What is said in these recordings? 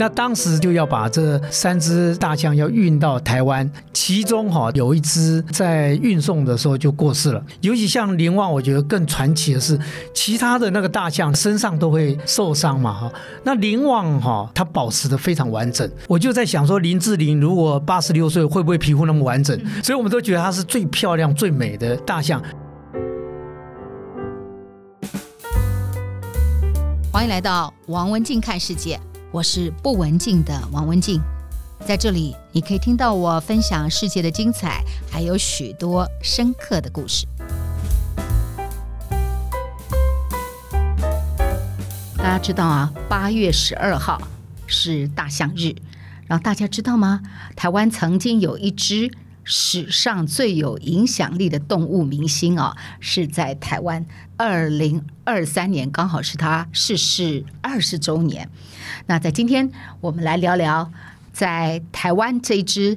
那当时就要把这三只大象要运到台湾，其中哈有一只在运送的时候就过世了。尤其像林旺，我觉得更传奇的是，其他的那个大象身上都会受伤嘛哈，那林旺哈它保持的非常完整。我就在想说，林志玲如果八十六岁会不会皮肤那么完整？所以我们都觉得它是最漂亮、最美的大象。欢迎来到王文静看世界，我是不文静的王文静，在这里你可以听到我分享世界的精彩，还有许多深刻的故事。大家知道啊，八月十二号是大象日，然后大家知道吗？台湾曾经有一只。史上最有影响力的动物明星啊，是在台湾。二零二三年刚好是他逝世二十周年。那在今天，我们来聊聊在台湾这一只，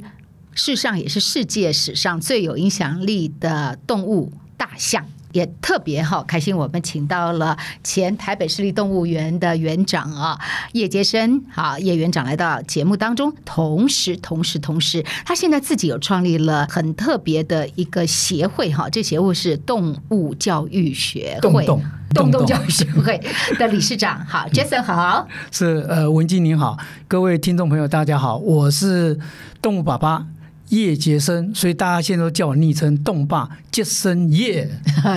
世上也是世界史上最有影响力的动物——大象。也特别好开心，我们请到了前台北市立动物园的园长啊，叶杰生，好，叶园长来到节目当中。同时，同时，同时，他现在自己有创立了很特别的一个协会，哈，这协会是动物教育学会，动动，动动教育学会的理事长。好，Jason 好，是呃，文静您好，各位听众朋友大家好，我是动物爸爸。叶杰生，所以大家现在都叫我昵称“动霸杰森叶”，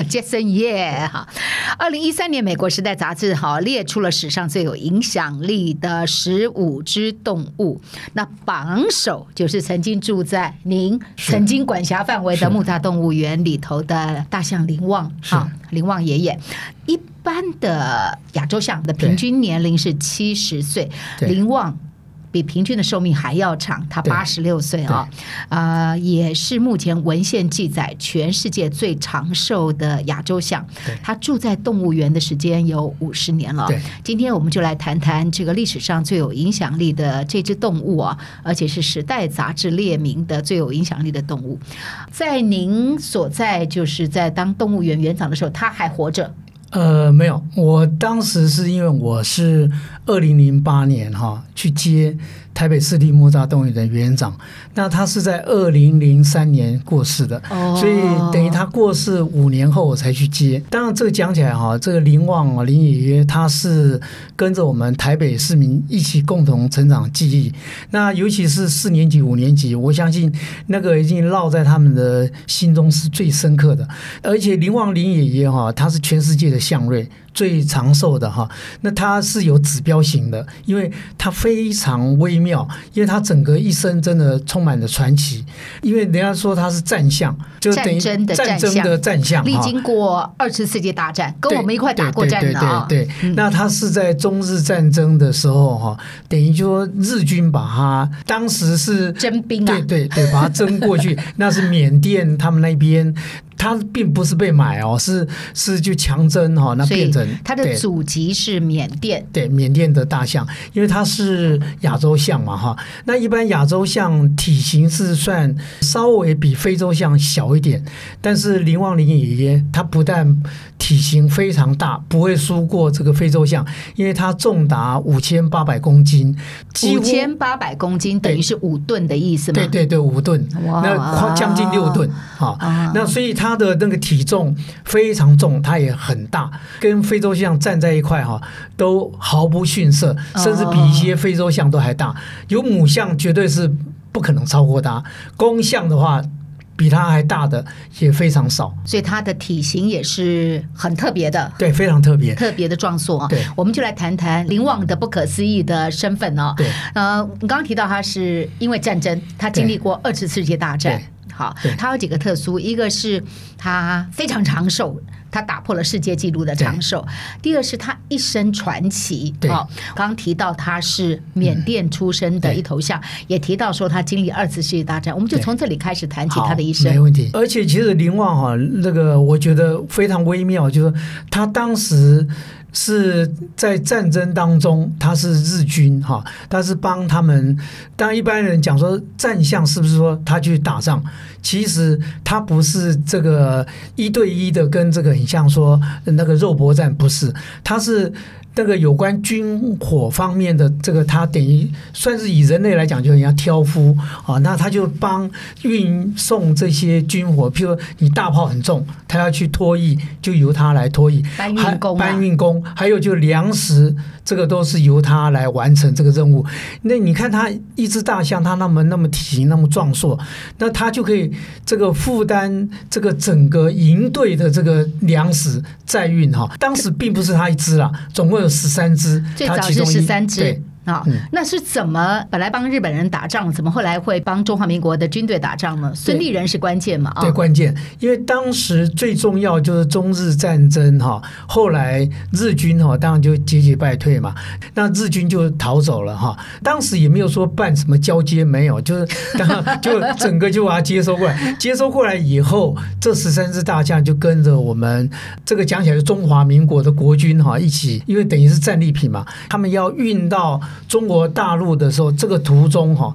杰森叶哈。二零一三年，美国《时代》杂志哈列出了史上最有影响力的十五只动物，那榜首就是曾经住在您曾经管辖范围的木栅动物园里头的大象林旺哈，林旺爷爷。一般的亚洲象的平均年龄是七十岁，林旺。比平均的寿命还要长，他八十六岁啊，啊、呃，也是目前文献记载全世界最长寿的亚洲象。他住在动物园的时间有五十年了。今天我们就来谈谈这个历史上最有影响力的这只动物啊，而且是《时代》杂志列名的最有影响力的动物。在您所在，就是在当动物园园长的时候，他还活着。呃，没有，我当时是因为我是二零零八年哈去接。台北市立木栅动物园的园长，那他是在二零零三年过世的，哦、所以等于他过世五年后我才去接。当然，这个讲起来哈，这个林旺啊，林爷爷他是跟着我们台北市民一起共同成长记忆。那尤其是四年级、五年级，我相信那个已经烙在他们的心中是最深刻的。而且林旺林爷爷哈，他是全世界的象瑞。最长寿的哈，那它是有指标型的，因为它非常微妙，因为它整个一生真的充满了传奇。因为人家说它是战象，就等于战争的战象，历经过二次世界大战，跟我们一块打过战的啊。对，那它是在中日战争的时候哈，等于说日军把它当时是征兵啊，对对对，把它征过去，那是缅甸他们那边。他并不是被买哦，是是就强征哈，那变成它的祖籍是缅甸，对，缅甸的大象，因为它是亚洲象嘛哈。那一般亚洲象体型是算稍微比非洲象小一点，但是林旺林爷爷他不但体型非常大，不会输过这个非洲象，因为它重达五千八百公斤，五千八百公斤等于是五吨的意思吗？对对对，五吨，那将近六吨啊，那所以它。它的那个体重非常重，它也很大，跟非洲象站在一块哈，都毫不逊色，甚至比一些非洲象都还大。有母象绝对是不可能超过它，公象的话比它还大的也非常少。所以它的体型也是很特别的，对，非常特别，特别的壮硕啊。对，我们就来谈谈林旺的不可思议的身份哦。对，呃，你刚刚提到他是因为战争，他经历过二次世界大战。好，他有几个特殊，一个是他非常长寿，他打破了世界纪录的长寿。第二是他一生传奇。对，刚刚提到他是缅甸出生的一头象，嗯、也提到说他经历二次世界大战。我们就从这里开始谈起他的一生。没问题。而且其实林旺哈，那个我觉得非常微妙，就是他当时。是在战争当中，他是日军哈，他是帮他们。当一般人讲说战象是不是说他去打仗？其实他不是这个一对一的跟这个很像说那个肉搏战，不是，他是那个有关军火方面的这个，他等于算是以人类来讲，就人家挑夫啊。那他就帮运送这些军火，譬如你大炮很重，他要去拖曳，就由他来拖曳。搬运工，搬运工，还有就粮食，这个都是由他来完成这个任务。那你看他一只大象，他那么那么体型那么壮硕，那他就可以这个负担这个整个营队的这个粮食载运哈。当时并不是他一只啦，总共有。十三只，最早是十三只。啊、哦，那是怎么本来帮日本人打仗，怎么后来会帮中华民国的军队打仗呢？孙立人是关键嘛？啊，对，关键，因为当时最重要就是中日战争哈，后来日军哈当然就节节败退嘛，那日军就逃走了哈。当时也没有说办什么交接，没有，就是 就整个就把它接收过来，接收过来以后，这十三支大将就跟着我们这个讲起来是中华民国的国军哈一起，因为等于是战利品嘛，他们要运到。中国大陆的时候，这个途中哈，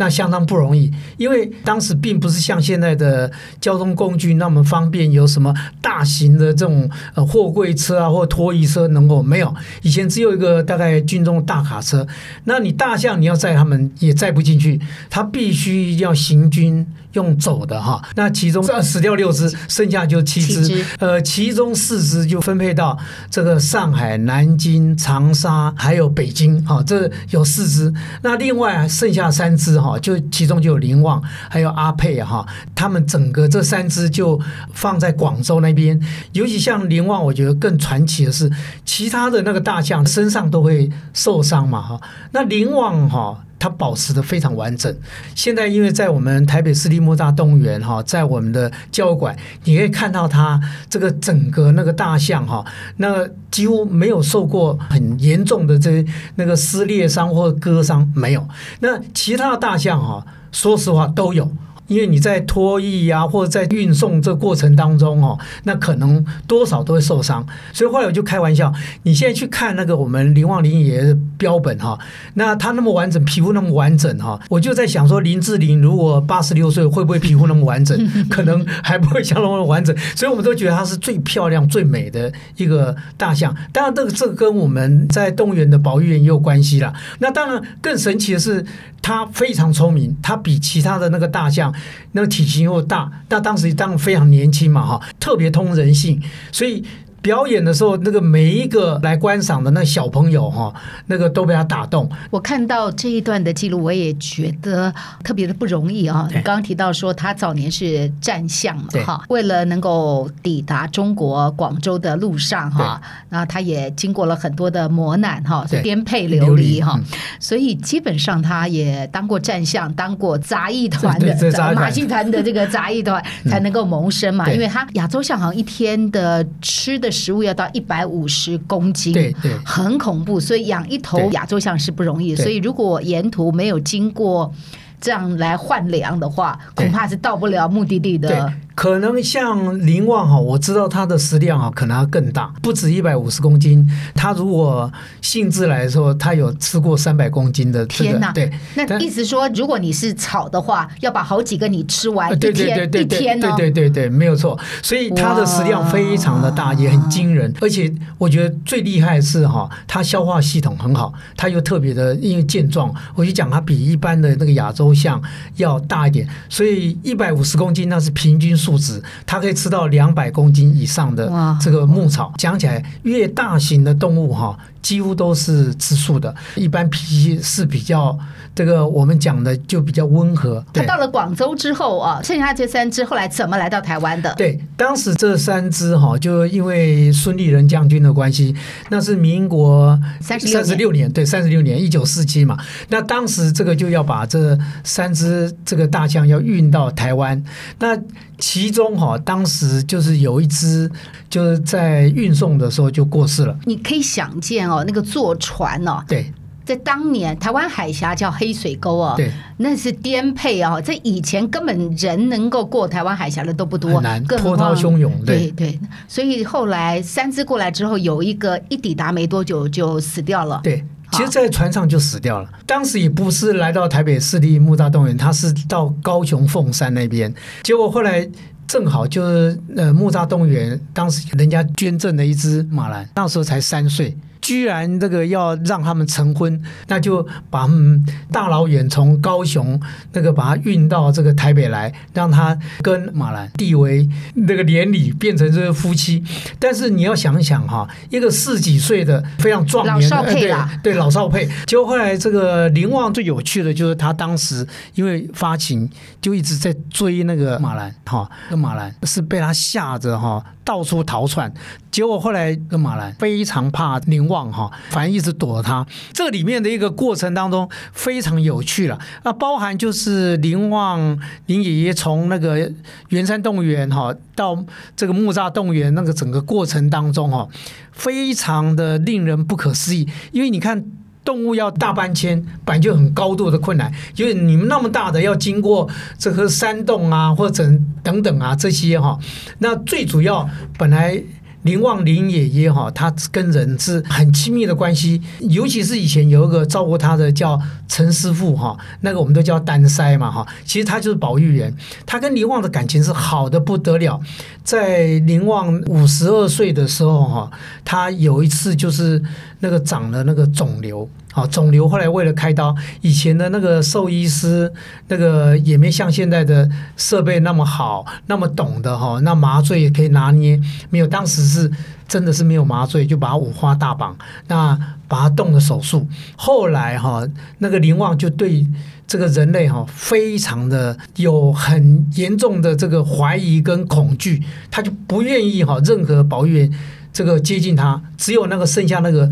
那相当不容易，因为当时并不是像现在的交通工具那么方便，有什么大型的这种呃货柜车啊或拖移车能够没有，以前只有一个大概军中大卡车，那你大象你要载他们也载不进去，他必须要行军。用走的哈，那其中死掉六只，剩下就七只，呃，其中四只就分配到这个上海、南京、长沙还有北京哈，这有四只。那另外剩下三只哈，就其中就有林旺还有阿佩哈，他们整个这三只就放在广州那边。尤其像林旺，我觉得更传奇的是，其他的那个大象身上都会受伤嘛哈，那林旺哈。它保持的非常完整。现在因为在我们台北市立莫扎动物园哈，在我们的教育馆，你可以看到它这个整个那个大象哈，那几乎没有受过很严重的这那个撕裂伤或割伤没有。那其他的大象哈，说实话都有。因为你在拖曳呀，或者在运送这过程当中哦，那可能多少都会受伤。所以后来我就开玩笑，你现在去看那个我们林旺林爷的标本哈，那他那么完整，皮肤那么完整哈，我就在想说，林志玲如果八十六岁会不会皮肤那么完整？可能还不会像那么完整。所以我们都觉得它是最漂亮、最美的一个大象。当然，这个这个跟我们在动物园的保育员也有关系了。那当然更神奇的是，它非常聪明，它比其他的那个大象。那个体型又大，但当时当非常年轻嘛，哈，特别通人性，所以。表演的时候，那个每一个来观赏的那小朋友哈，那个都被他打动。我看到这一段的记录，我也觉得特别的不容易啊。你刚刚提到说他早年是战象嘛，哈，为了能够抵达中国广州的路上哈，那他也经过了很多的磨难哈，颠沛流离哈，所以基本上他也当过战象，当过杂役团的马戏团的这个杂役团才能够谋生嘛，因为他亚洲象好像一天的吃的。食物要到一百五十公斤，对对，很恐怖。所以养一头亚洲象是不容易。所以如果沿途没有经过这样来换粮的话，恐怕是到不了目的地的。可能像林旺哈，我知道他的食量啊，可能要更大，不止一百五十公斤。他如果性质来的时候，它有吃过三百公斤的、这个。天哪！对，那意思说，如果你是炒的话，要把好几个你吃完。对对对对，一天呢？对对对对，没有错。所以它的食量非常的大，也很惊人。而且我觉得最厉害的是哈，它消化系统很好，它又特别的因为健壮。我就讲它比一般的那个亚洲象要大一点，所以一百五十公斤那是平均数。树脂，它可以吃到两百公斤以上的这个牧草。讲起来，越大型的动物哈。几乎都是吃素的，一般脾气是比较这个我们讲的就比较温和。他到了广州之后啊，剩下这三只后来怎么来到台湾的？对，当时这三只哈，就因为孙立人将军的关系，那是民国三十六年，对，三十六年，一九四七嘛。那当时这个就要把这三只这个大象要运到台湾，那其中哈，当时就是有一只就是在运送的时候就过世了。你可以想见。哦，那个坐船哦，对，在当年台湾海峡叫黑水沟哦，对，那是颠沛哦，在以前根本人能够过台湾海峡的都不多，难，波涛汹涌，对。对，所以后来三只过来之后，有一个一抵达没多久就死掉了，对，其实，在船上就死掉了。当时也不是来到台北市立木栅动物园，他是到高雄凤山那边，结果后来。正好就是呃木栅动物园当时人家捐赠了一只马兰，那时候才三岁，居然这个要让他们成婚，那就把他们大老远从高雄那个把他运到这个台北来，让他跟马兰地为那个连理，变成这个夫妻。但是你要想想哈，一个四几岁的非常壮年的老少配啦，对，对老少配。结果后来这个林旺最有趣的就是他当时因为发情，就一直在追那个马兰哈，那马兰是被他吓着哈，到处逃窜。结果后来跟马兰非常怕林旺哈，反正一直躲着他。这里面的一个过程当中非常有趣了。那包含就是林旺林爷爷从那个圆山动物园哈到这个木栅动物园那个整个过程当中哈，非常的令人不可思议。因为你看动物要大搬迁，本来就很高度的困难，因为你们那么大的要经过这个山洞啊，或者等等啊这些哈，那最主要本来。林旺林爷爷哈，他跟人是很亲密的关系，尤其是以前有一个照顾他的叫陈师傅哈，那个我们都叫单塞嘛哈，其实他就是保育员，他跟林旺的感情是好的不得了。在林旺五十二岁的时候哈，他有一次就是那个长了那个肿瘤。好，肿瘤后来为了开刀，以前的那个兽医师那个也没像现在的设备那么好，那么懂的哈，那麻醉也可以拿捏，没有，当时是真的是没有麻醉，就把它五花大绑，那把它动了手术。后来哈，那个林旺就对这个人类哈非常的有很严重的这个怀疑跟恐惧，他就不愿意哈任何保育员这个接近他，只有那个剩下那个。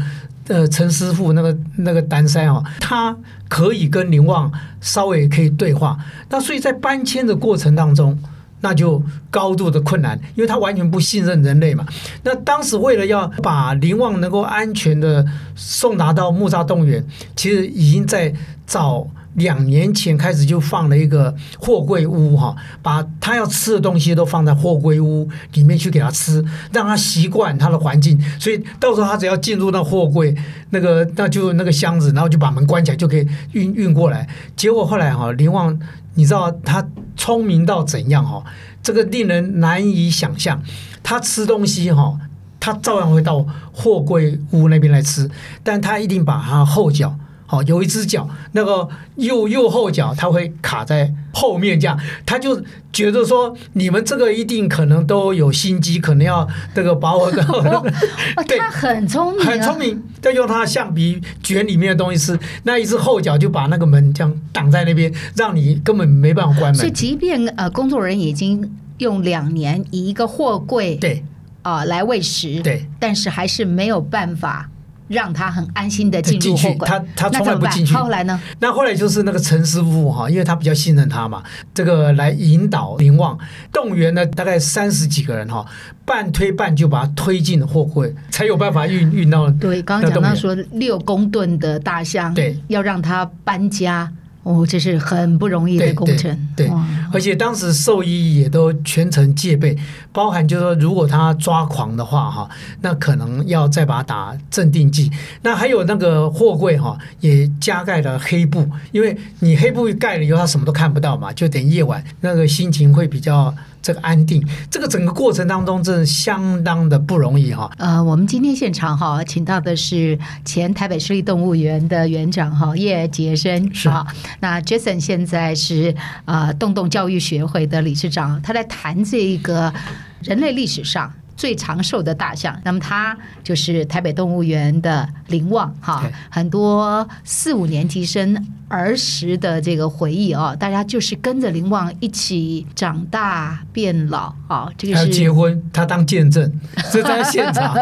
呃，陈师傅那个那个单腮哈，他可以跟林旺稍微可以对话，那所以在搬迁的过程当中，那就高度的困难，因为他完全不信任人类嘛。那当时为了要把林旺能够安全的送达到木栅动物园，其实已经在找。两年前开始就放了一个货柜屋哈，把他要吃的东西都放在货柜屋里面去给他吃，让他习惯他的环境。所以到时候他只要进入那货柜，那个那就那个箱子，然后就把门关起来，就可以运运过来。结果后来哈，林旺你知道他聪明到怎样哈？这个令人难以想象。他吃东西哈，他照样会到货柜屋那边来吃，但他一定把他后脚。好，有一只脚，那个右右后脚，它会卡在后面，这样，他就觉得说，你们这个一定可能都有心机，可能要这个把我的，对，他很聪明，很聪明，再用他的橡皮卷里面的东西吃，那一只后脚就把那个门这样挡在那边，让你根本没办法关门。所以，即便呃工作人员已经用两年以一个货柜对啊、呃、来喂食，对，但是还是没有办法。让他很安心的进入货柜，他他从来不进去。后来呢？那后来就是那个陈师傅哈，因为他比较信任他嘛，这个来引导林旺动员了大概三十几个人哈，半推半就把他推进货柜，才有办法运运到。对，刚刚讲到说六公吨的大象，对，要让他搬家。哦，这是很不容易的工程。对，对，对，而且当时兽医也都全程戒备，包含就是说，如果他抓狂的话，哈，那可能要再把他打镇定剂。那还有那个货柜哈，也加盖了黑布，因为你黑布盖了以后，他什么都看不到嘛，就等夜晚那个心情会比较。这个安定，这个整个过程当中真的相当的不容易哈。呃，我们今天现场哈，请到的是前台北市立动物园的园长哈叶杰生是啊。那 Jason 现在是呃动动教育学会的理事长，他在谈这一个人类历史上最长寿的大象。那么他就是台北动物园的林旺哈，很多四五年级生。儿时的这个回忆哦，大家就是跟着林旺一起长大变老啊，这个是结婚，他当见证，这在现场。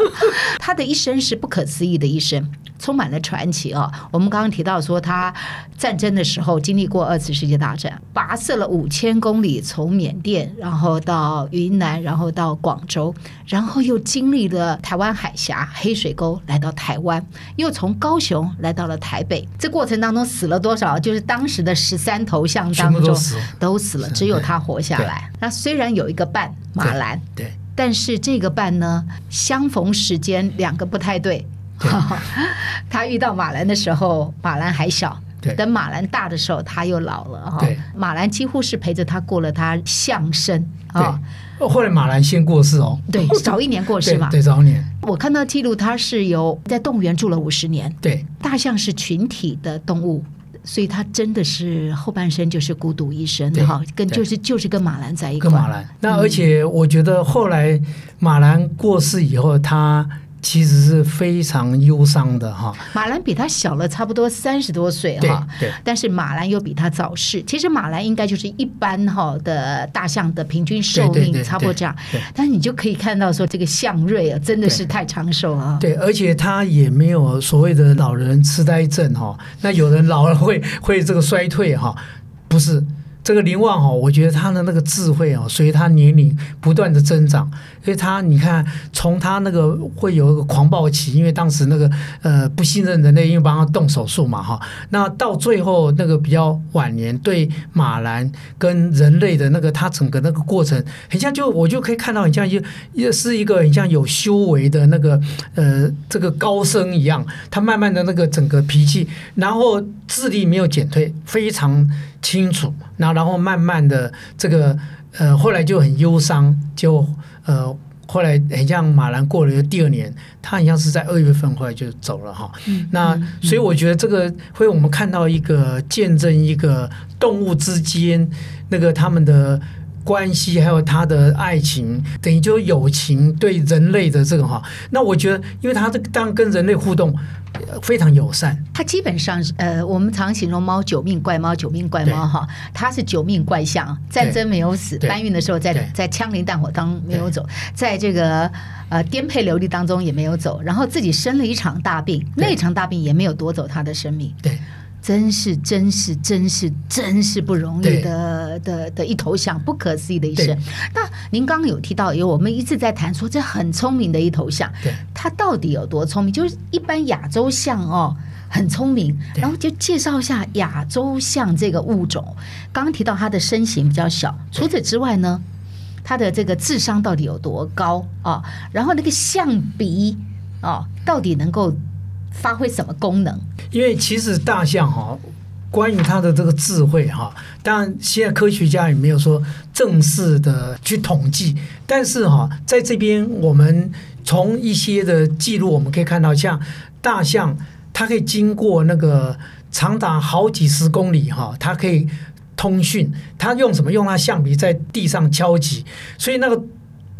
他的一生是不可思议的一生，充满了传奇啊。我们刚刚提到说，他战争的时候经历过二次世界大战，跋涉了五千公里，从缅甸，然后到云南，然后到广州，然后又经历了台湾海峡、黑水沟，来到台湾，又从高雄来到了台北。这过程当中。死了多少？就是当时的十三头像当中都死，了，只有他活下来。那虽然有一个伴马兰，对，但是这个伴呢，相逢时间两个不太对。对 他遇到马兰的时候，马兰还小；等马兰大的时候，他又老了。哈，马兰几乎是陪着他过了他相声啊。后来马兰先过世哦，对，早一年过世 嘛，对，早一年。我看到记录，他是有在动物园住了五十年。对，大象是群体的动物。所以他真的是后半生就是孤独一生哈，跟就是就是跟马兰在一块。跟马兰，那而且我觉得后来马兰过世以后，他。其实是非常忧伤的哈。马兰比他小了差不多三十多岁哈，对。但是马兰又比他早逝。其实马兰应该就是一般哈的大象的平均寿命差不多这样。但是你就可以看到说这个象瑞啊，真的是太长寿了。对，而且他也没有所谓的老人痴呆症哈。那有人老了会会这个衰退哈，不是。这个林旺哈，我觉得他的那个智慧啊，随他年龄不断的增长。因为他你看，从他那个会有一个狂暴期，因为当时那个呃不信任人类，因为帮他动手术嘛哈。那到最后那个比较晚年，对马兰跟人类的那个他整个那个过程，很像就我就可以看到很像一也是一个很像有修为的那个呃这个高僧一样，他慢慢的那个整个脾气，然后智力没有减退，非常。清楚，那然后慢慢的这个呃，后来就很忧伤，就呃，后来很像马兰过了第二年，他好像是在二月份后来就走了哈。嗯、那、嗯、所以我觉得这个会我们看到一个见证一个动物之间那个他们的关系，还有他的爱情，等于就是友情对人类的这个哈。那我觉得，因为他这个当跟人类互动。非常友善，它基本上呃，我们常形容猫九命怪猫，九命怪猫哈，它是九命怪象，战争没有死，搬运的时候在在枪林弹火当没有走，在这个呃颠沛流离当中也没有走，然后自己生了一场大病，那场大病也没有夺走他的生命，对。真是真是真是真是不容易的的的一头象，不可思议的一生。那您刚刚有提到，有我们一直在谈说，这很聪明的一头象，它到底有多聪明？就是一般亚洲象哦，很聪明。然后就介绍一下亚洲象这个物种。刚刚提到它的身形比较小，除此之外呢，它的这个智商到底有多高啊？然后那个象鼻啊，到底能够发挥什么功能？因为其实大象哈，关于它的这个智慧哈，当然现在科学家也没有说正式的去统计，但是哈，在这边我们从一些的记录我们可以看到，像大象它可以经过那个长达好几十公里哈，它可以通讯，它用什么？用它象鼻在地上敲击，所以那个。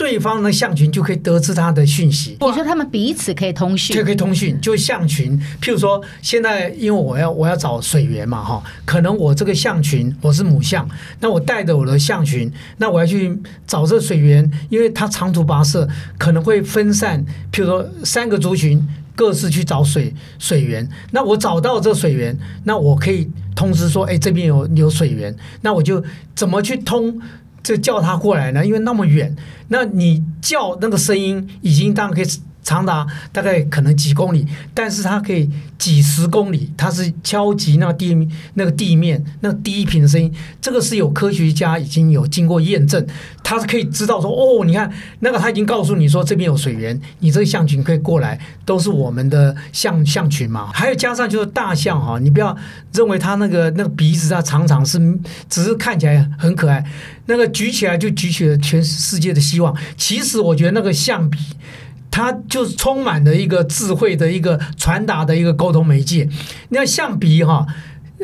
对方的象群就可以得知他的讯息。你说他们彼此可以通讯，就可以通讯，就象群。譬如说，现在因为我要我要找水源嘛，哈，可能我这个象群我是母象，那我带着我的象群，那我要去找这个水源，因为它长途跋涉，可能会分散。譬如说，三个族群各自去找水水源，那我找到这水源，那我可以通知说，哎，这边有有水源，那我就怎么去通？这叫他过来呢，因为那么远，那你叫那个声音已经当然可以。长达大概可能几公里，但是它可以几十公里，它是敲击那个地那个地面那个低频的声音，这个是有科学家已经有经过验证，他是可以知道说哦，你看那个他已经告诉你说这边有水源，你这个象群可以过来，都是我们的象象群嘛。还有加上就是大象哈，你不要认为它那个那个鼻子它常常是只是看起来很可爱，那个举起来就举起了全世界的希望。其实我觉得那个象鼻。它就是充满了一个智慧的一个传达的一个沟通媒介。你看象鼻哈，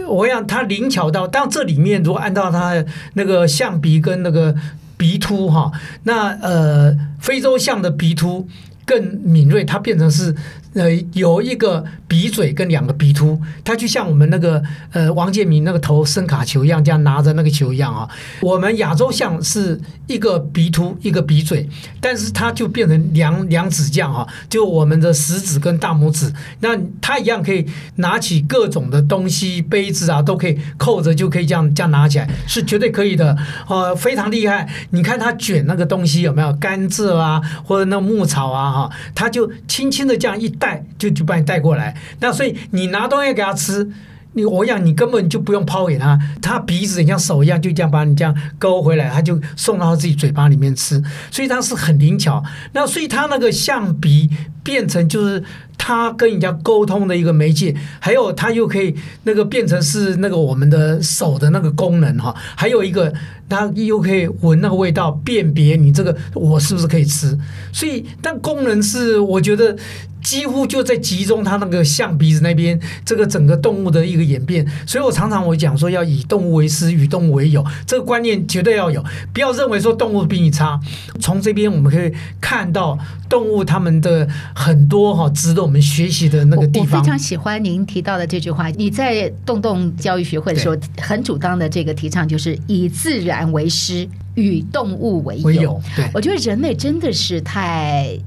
我想它灵巧到，当这里面如果按照它那个象鼻跟那个鼻突哈，那呃非洲象的鼻突更敏锐，它变成是。呃，有一个鼻嘴跟两个鼻突，它就像我们那个呃王建民那个投声卡球一样，这样拿着那个球一样啊。我们亚洲象是一个鼻突一个鼻嘴，但是它就变成两两指这样哈，就我们的食指跟大拇指，那它一样可以拿起各种的东西，杯子啊都可以扣着就可以这样这样拿起来，是绝对可以的，呃，非常厉害。你看它卷那个东西有没有甘蔗啊，或者那牧草啊哈，它就轻轻的这样一带。带就就把你带过来，那所以你拿东西给他吃，你我想你根本就不用抛给他，他鼻子像手一样，就这样把你这样勾回来，他就送到自己嘴巴里面吃，所以他是很灵巧。那所以他那个象鼻变成就是他跟人家沟通的一个媒介，还有他又可以那个变成是那个我们的手的那个功能哈，还有一个它又可以闻那个味道，辨别你这个我是不是可以吃。所以但功能是我觉得。几乎就在集中它那个象鼻子那边，这个整个动物的一个演变。所以我常常我讲说，要以动物为师，与动物为友，这个观念绝对要有。不要认为说动物比你差。从这边我们可以看到动物它们的很多哈值得我们学习的那个地方。我，我非常喜欢您提到的这句话。你在动动教育学会的时候，很主张的这个提倡就是以自然为师，与动物为友。为友。对，我觉得人类真的是太。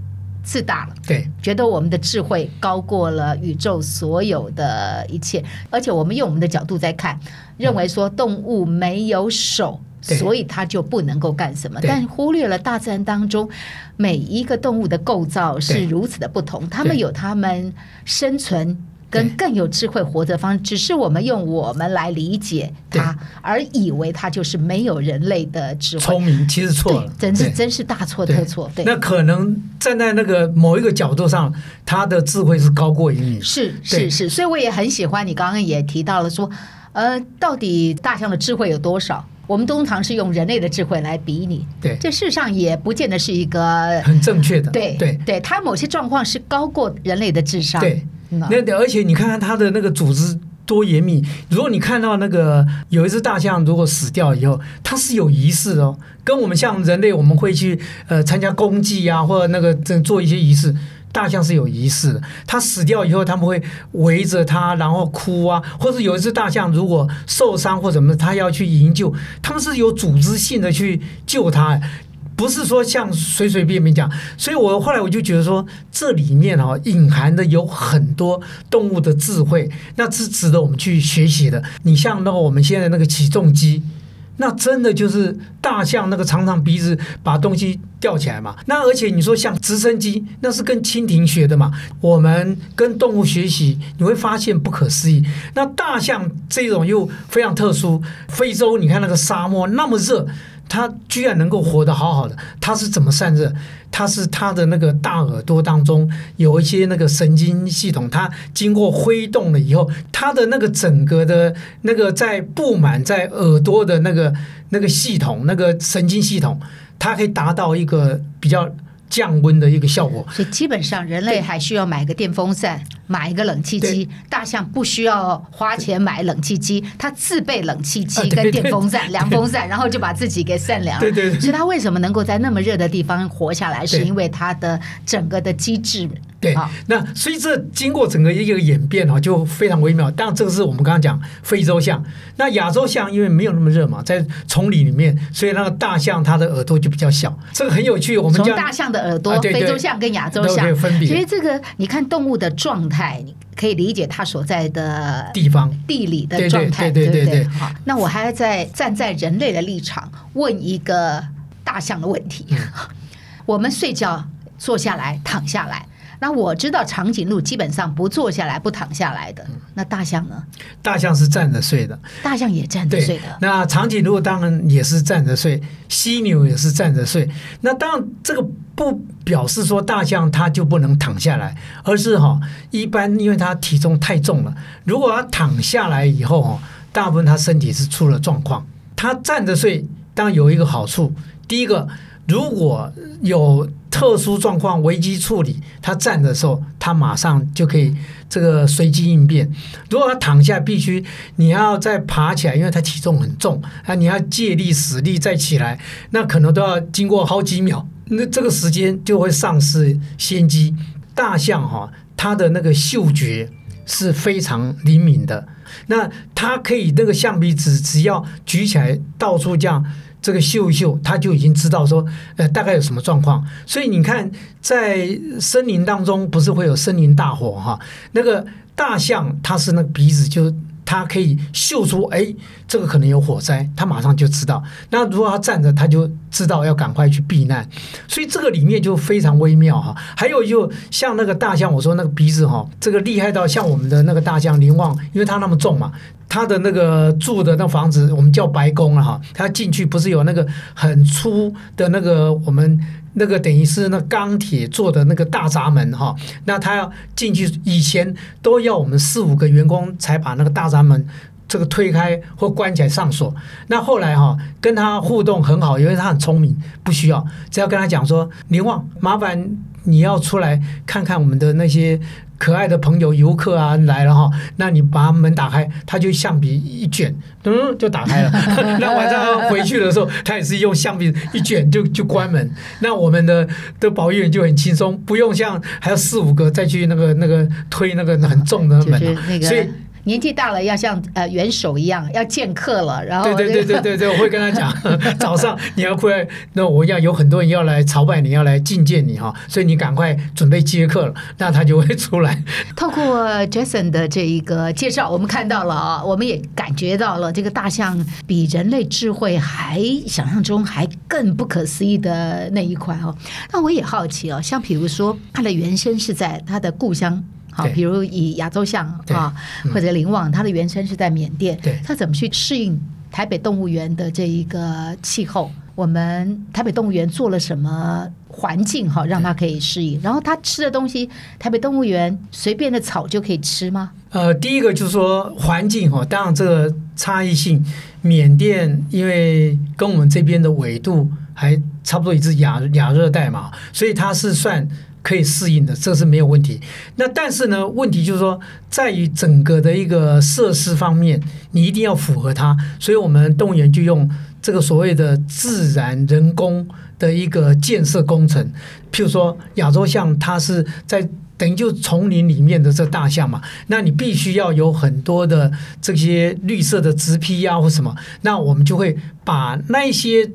自大了，对，觉得我们的智慧高过了宇宙所有的一切，而且我们用我们的角度在看，认为说动物没有手，嗯、所以它就不能够干什么，但忽略了大自然当中每一个动物的构造是如此的不同，它们有它们生存。跟更有智慧活着方式，只是我们用我们来理解它，而以为它就是没有人类的智慧。聪明其实错了，真是真是大错特错。对，那可能站在那个某一个角度上，它的智慧是高过于你。是是是，所以我也很喜欢你刚刚也提到了说，呃，到底大象的智慧有多少？我们通常是用人类的智慧来比拟，对，这事实上也不见得是一个很正确的。对对对，它某些状况是高过人类的智商。对。那而且你看看它的那个组织多严密。如果你看到那个有一只大象，如果死掉以后，它是有仪式哦，跟我们像人类，我们会去呃参加公祭啊，或者那个做一些仪式。大象是有仪式的，它死掉以后，他们会围着它，然后哭啊，或者有一只大象如果受伤或什么，它要去营救，他们是有组织性的去救它。不是说像随随便便讲，所以我后来我就觉得说，这里面啊隐含的有很多动物的智慧，那是值得我们去学习的。你像那个我们现在那个起重机，那真的就是大象那个长长鼻子把东西吊起来嘛。那而且你说像直升机，那是跟蜻蜓学的嘛。我们跟动物学习，你会发现不可思议。那大象这种又非常特殊，非洲你看那个沙漠那么热。他居然能够活得好好的，他是怎么散热？他是他的那个大耳朵当中有一些那个神经系统，它经过挥动了以后，它的那个整个的那个在布满在耳朵的那个那个系统，那个神经系统，它可以达到一个比较降温的一个效果。所以基本上人类还需要买个电风扇。买一个冷气机，大象不需要花钱买冷气机，它自备冷气机跟电风扇、凉风扇，然后就把自己给扇凉。了对对。所以它为什么能够在那么热的地方活下来，是因为它的整个的机制。对，那所以这经过整个一个演变啊，就非常微妙。当然，这个是我们刚刚讲非洲象，那亚洲象因为没有那么热嘛，在丛林里面，所以那个大象它的耳朵就比较小。这个很有趣，我们从大象的耳朵，非洲象跟亚洲象分别。其实这个你看动物的状态。你可以理解它所在的地方、地理的状态，对对对？好，那我还要在站在人类的立场问一个大象的问题：我们睡觉坐下来、躺下来。那我知道长颈鹿基本上不坐下来、不躺下来的。那大象呢？大象是站着睡的。大象也站着睡的。那长颈鹿当然也是站着睡，犀牛也是站着睡。那当然这个不表示说大象它就不能躺下来，而是哈，一般因为它体重太重了，如果它躺下来以后哈，大部分它身体是出了状况。它站着睡当然有一个好处，第一个。如果有特殊状况、危机处理，他站的时候，他马上就可以这个随机应变。如果他躺下，必须你要再爬起来，因为他体重很重啊，你要借力使力再起来，那可能都要经过好几秒，那这个时间就会丧失先机。大象哈，它的那个嗅觉是非常灵敏的，那它可以那个象鼻子只要举起来，到处这样。这个嗅一嗅，他就已经知道说，呃，大概有什么状况。所以你看，在森林当中，不是会有森林大火哈？那个大象它是那鼻子就，他可以嗅出，哎，这个可能有火灾，他马上就知道。那如果他站着，他就知道要赶快去避难。所以这个里面就非常微妙哈。还有就像那个大象，我说那个鼻子哈，这个厉害到像我们的那个大象林旺，因为它那么重嘛，它的那个住的那房子我们叫白宫了哈，它进去不是有那个很粗的那个我们。那个等于是那钢铁做的那个大闸门哈，那他要进去以前都要我们四五个员工才把那个大闸门这个推开或关起来上锁。那后来哈跟他互动很好，因为他很聪明，不需要，只要跟他讲说，林旺，麻烦你要出来看看我们的那些。可爱的朋友、游客啊来了哈，那你把门打开，他就橡皮一卷，嗯，就打开了。那晚上回去的时候，他也是用橡皮一卷就就关门。那我们的的保育员就很轻松，不用像还要四五个再去那个那个推那个很重的门，所以。年纪大了要像呃元首一样要见客了，然后、这个、对对对对对对，我会跟他讲，早上你要过来，那我要有很多人要来朝拜你，要来觐见你哈，所以你赶快准备接客了，那他就会出来。透过 Jason 的这一个介绍，我们看到了啊，我们也感觉到了这个大象比人类智慧还想象中还更不可思议的那一块哦。那我也好奇哦，像比如说它的原生是在它的故乡。好，比如以亚洲象啊，或者林旺，它的原生是在缅甸，它怎么去适应台北动物园的这一个气候？我们台北动物园做了什么环境哈，让它可以适应？然后它吃的东西，台北动物园随便的草就可以吃吗？呃，第一个就是说环境哈，当然这个差异性，缅甸因为跟我们这边的纬度还差不多，也是亚亚热带嘛，所以它是算。可以适应的，这是没有问题。那但是呢，问题就是说，在于整个的一个设施方面，你一定要符合它。所以我们动物园就用这个所谓的自然人工的一个建设工程。譬如说，亚洲象它是在等于就丛林里面的这大象嘛，那你必须要有很多的这些绿色的植被啊或什么，那我们就会把那些。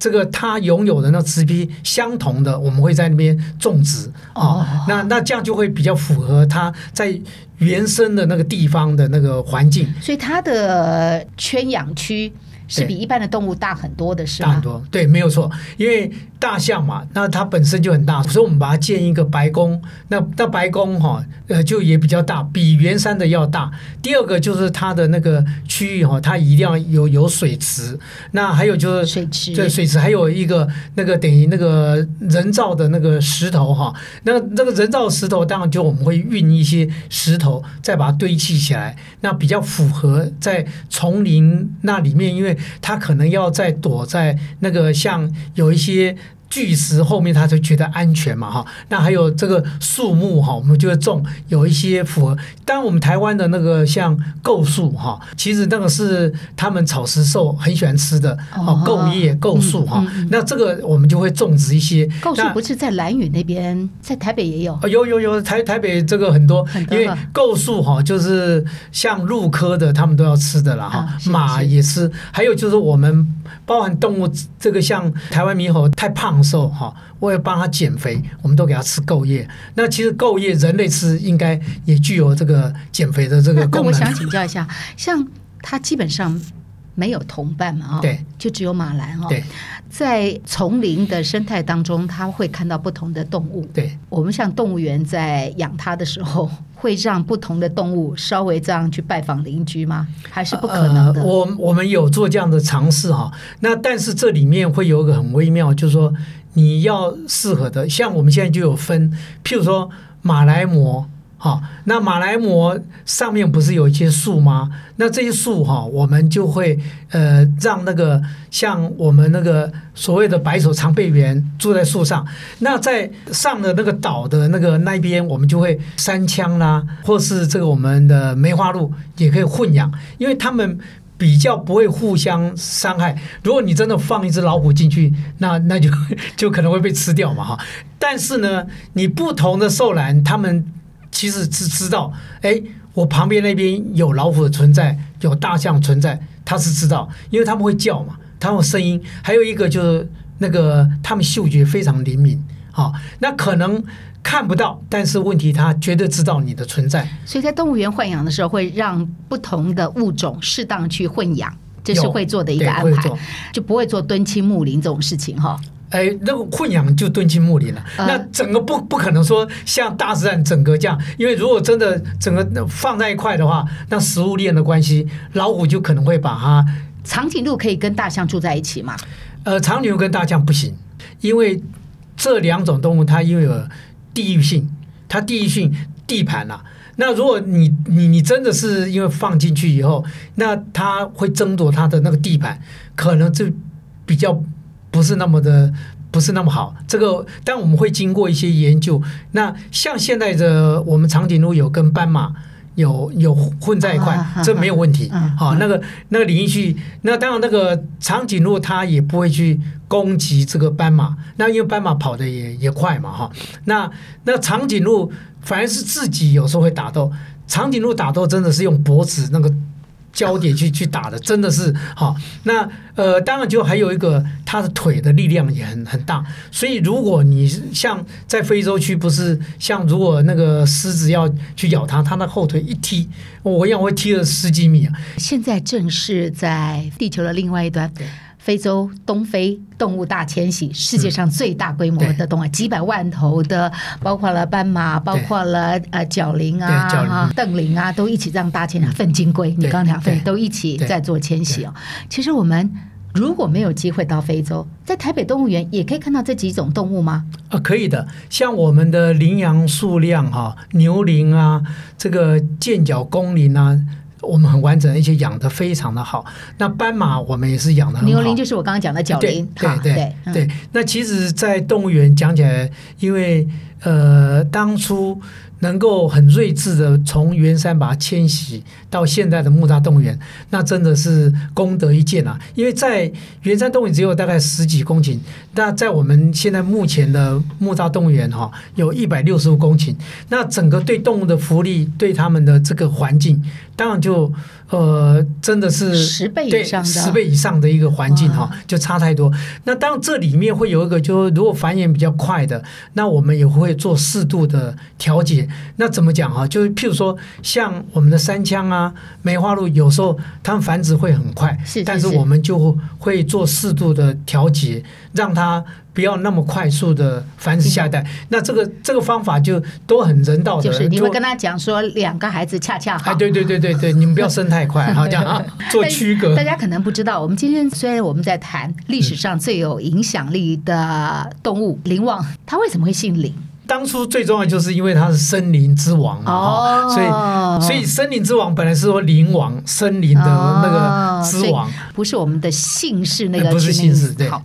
这个它拥有的那植被相同的，我们会在那边种植啊、哦哦，那那这样就会比较符合它在原生的那个地方的那个环境。所以它的圈养区是比一般的动物大很多的，是吗？大很多，对，没有错，因为。大象嘛，那它本身就很大，所以我们把它建一个白宫。那那白宫哈，呃，就也比较大，比圆山的要大。第二个就是它的那个区域哈，它一定要有有水池。那还有就是水池，对，水池还有一个那个等于那个人造的那个石头哈。那那个人造石头，当然就我们会运一些石头，再把它堆砌起来，那比较符合在丛林那里面，因为他可能要再躲在那个像有一些。巨石后面，他就觉得安全嘛，哈。那还有这个树木哈，我们就会种有一些符合。当然，我们台湾的那个像构树哈，其实那个是他们草食兽很喜欢吃的哦，构叶构树哈。那这个我们就会种植一些。构树不是在兰屿那边，在台北也有。有有有，台台北这个很多，因为构树哈，就是像鹿科的，他们都要吃的啦哈。马也吃，还有就是我们包含动物，这个像台湾猕猴太胖。瘦哈，为了帮他减肥，我们都给他吃够叶。那其实够叶人类吃应该也具有这个减肥的这个功能。那我想请教一下，像它基本上没有同伴嘛？啊，对，就只有马兰哦。对，在丛林的生态当中，他会看到不同的动物。对，我们像动物园在养它的时候，会让不同的动物稍微这样去拜访邻居吗？还是不可能的？呃、我我们有做这样的尝试哈。那但是这里面会有一个很微妙，就是说你要适合的，像我们现在就有分，譬如说马来貘。好，那马来貘上面不是有一些树吗？那这些树哈，我们就会呃让那个像我们那个所谓的白手长臂猿住在树上。那在上的那个岛的那个那边，我们就会山羌啦，或是这个我们的梅花鹿也可以混养，因为他们比较不会互相伤害。如果你真的放一只老虎进去，那那就 就可能会被吃掉嘛哈。但是呢，你不同的兽兰，他们其实是知道，哎，我旁边那边有老虎的存在，有大象存在，他是知道，因为他们会叫嘛，他们有声音，还有一个就是那个他们嗅觉非常灵敏，好，那可能看不到，但是问题他绝对知道你的存在。所以在动物园豢养的时候，会让不同的物种适当去混养。这是会做的一个安排，就不会做蹲亲睦邻这种事情哈。哎，那个混养就蹲进墓里了，呃、那整个不不可能说像大自然整个这样，因为如果真的整个放在一块的话，那食物链的关系，老虎就可能会把它。长颈鹿可以跟大象住在一起吗？呃，长颈鹿跟大象不行，因为这两种动物它因为有地域性，它地域性地盘呐、啊。那如果你你你真的是因为放进去以后，那它会争夺它的那个地盘，可能就比较。不是那么的，不是那么好。这个，但我们会经过一些研究。那像现在的我们长颈鹿有跟斑马有有混在一块，啊、这没有问题。好、啊啊，那个那个领域去，那当然那个长颈鹿它也不会去攻击这个斑马。那因为斑马跑的也也快嘛，哈。那那长颈鹿反而是自己有时候会打斗。长颈鹿打斗真的是用脖子那个。焦点去去打的，真的是好。那呃，当然就还有一个，他的腿的力量也很很大。所以如果你像在非洲区，不是像如果那个狮子要去咬它，它那后腿一踢，我一样会踢了十几米啊。现在正是在地球的另外一端。非洲东非动物大迁徙，世界上最大规模的动物，几百万头的，包括了斑马，包括了呃角羚啊、瞪羚啊，都一起这样大迁徙。粪金龟，你刚才讲，都一起在做迁徙哦。其实我们如果没有机会到非洲，在台北动物园也可以看到这几种动物吗？啊，可以的。像我们的羚羊数量哈，牛羚啊，这个剑角公羚啊。我们很完整，而且养的非常的好。那斑马我们也是养的很好。牛羚就是我刚刚讲的角羚，对对对，对，对。那其实，在动物园讲起来，因为呃，当初。能够很睿智的从圆山把它迁徙到现在的木栅动物园，那真的是功德一件啊！因为在圆山动物园只有大概十几公顷，那在我们现在目前的木栅动物园哈，有一百六十五公顷，那整个对动物的福利，对他们的这个环境，当然就呃真的是十倍以上的十倍以上的一个环境哈，就差太多。那当然这里面会有一个，就如果繁衍比较快的，那我们也会做适度的调节。那怎么讲哈？就是譬如说，像我们的山羌啊、梅花鹿，有时候它们繁殖会很快，是是是，但是我们就会做适度的调节，让他不要那么快速的繁殖下一代。那这个这个方法就都很人道的，就是你会跟他讲说，两个孩子恰恰好。哎，对对对对对，你们不要生太快，好这样啊，做区隔。大家可能不知道，我们今天虽然我们在谈历史上最有影响力的动物林旺，它为什么会姓林？当初最重要就是因为它是森林之王啊，所以所以森林之王本来是说林王，森林的那个之王，不是我们的姓氏那个，不是姓氏。对，好，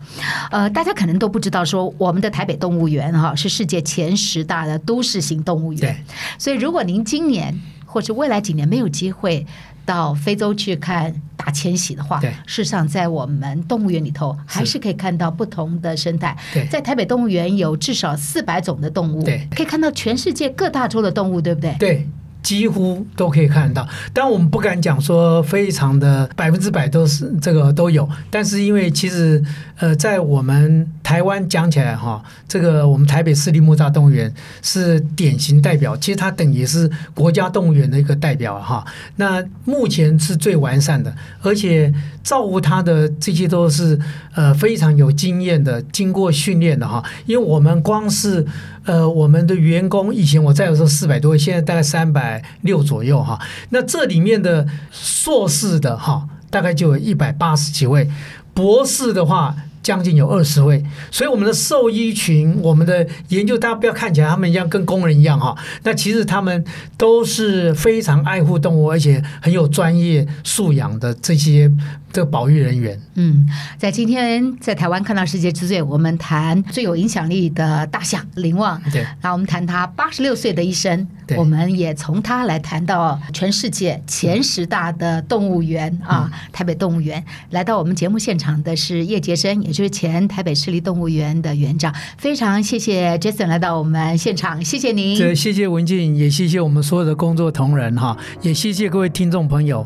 呃，大家可能都不知道说我们的台北动物园哈是世界前十大的都市型动物园，对，所以如果您今年或是未来几年没有机会。到非洲去看大迁徙的话，事实上在我们动物园里头还是可以看到不同的生态。在台北动物园有至少四百种的动物，可以看到全世界各大洲的动物，对不对？对。几乎都可以看得到，但我们不敢讲说非常的百分之百都是这个都有，但是因为其实呃，在我们台湾讲起来哈，这个我们台北市立木栅动物园是典型代表，其实它等于是国家动物园的一个代表哈。那目前是最完善的，而且照顾它的这些都是呃非常有经验的，经过训练的哈。因为我们光是呃我们的员工以前我在的时候四百多位，现在大概三百。六左右哈，那这里面的硕士的哈，大概就有一百八十几位，博士的话将近有二十位，所以我们的兽医群，我们的研究，大家不要看起来他们一样跟工人一样哈，那其实他们都是非常爱护动物，而且很有专业素养的这些。这个保育人员，嗯，在今天在台湾看到世界之最，我们谈最有影响力的大象林旺，对，然后我们谈他八十六岁的一生，我们也从他来谈到全世界前十大的动物园、嗯、啊，台北动物园。来到我们节目现场的是叶杰生，也就是前台北市立动物园的园长。非常谢谢 Jason 来到我们现场，谢谢您，对谢谢文静，也谢谢我们所有的工作同仁哈，也谢谢各位听众朋友。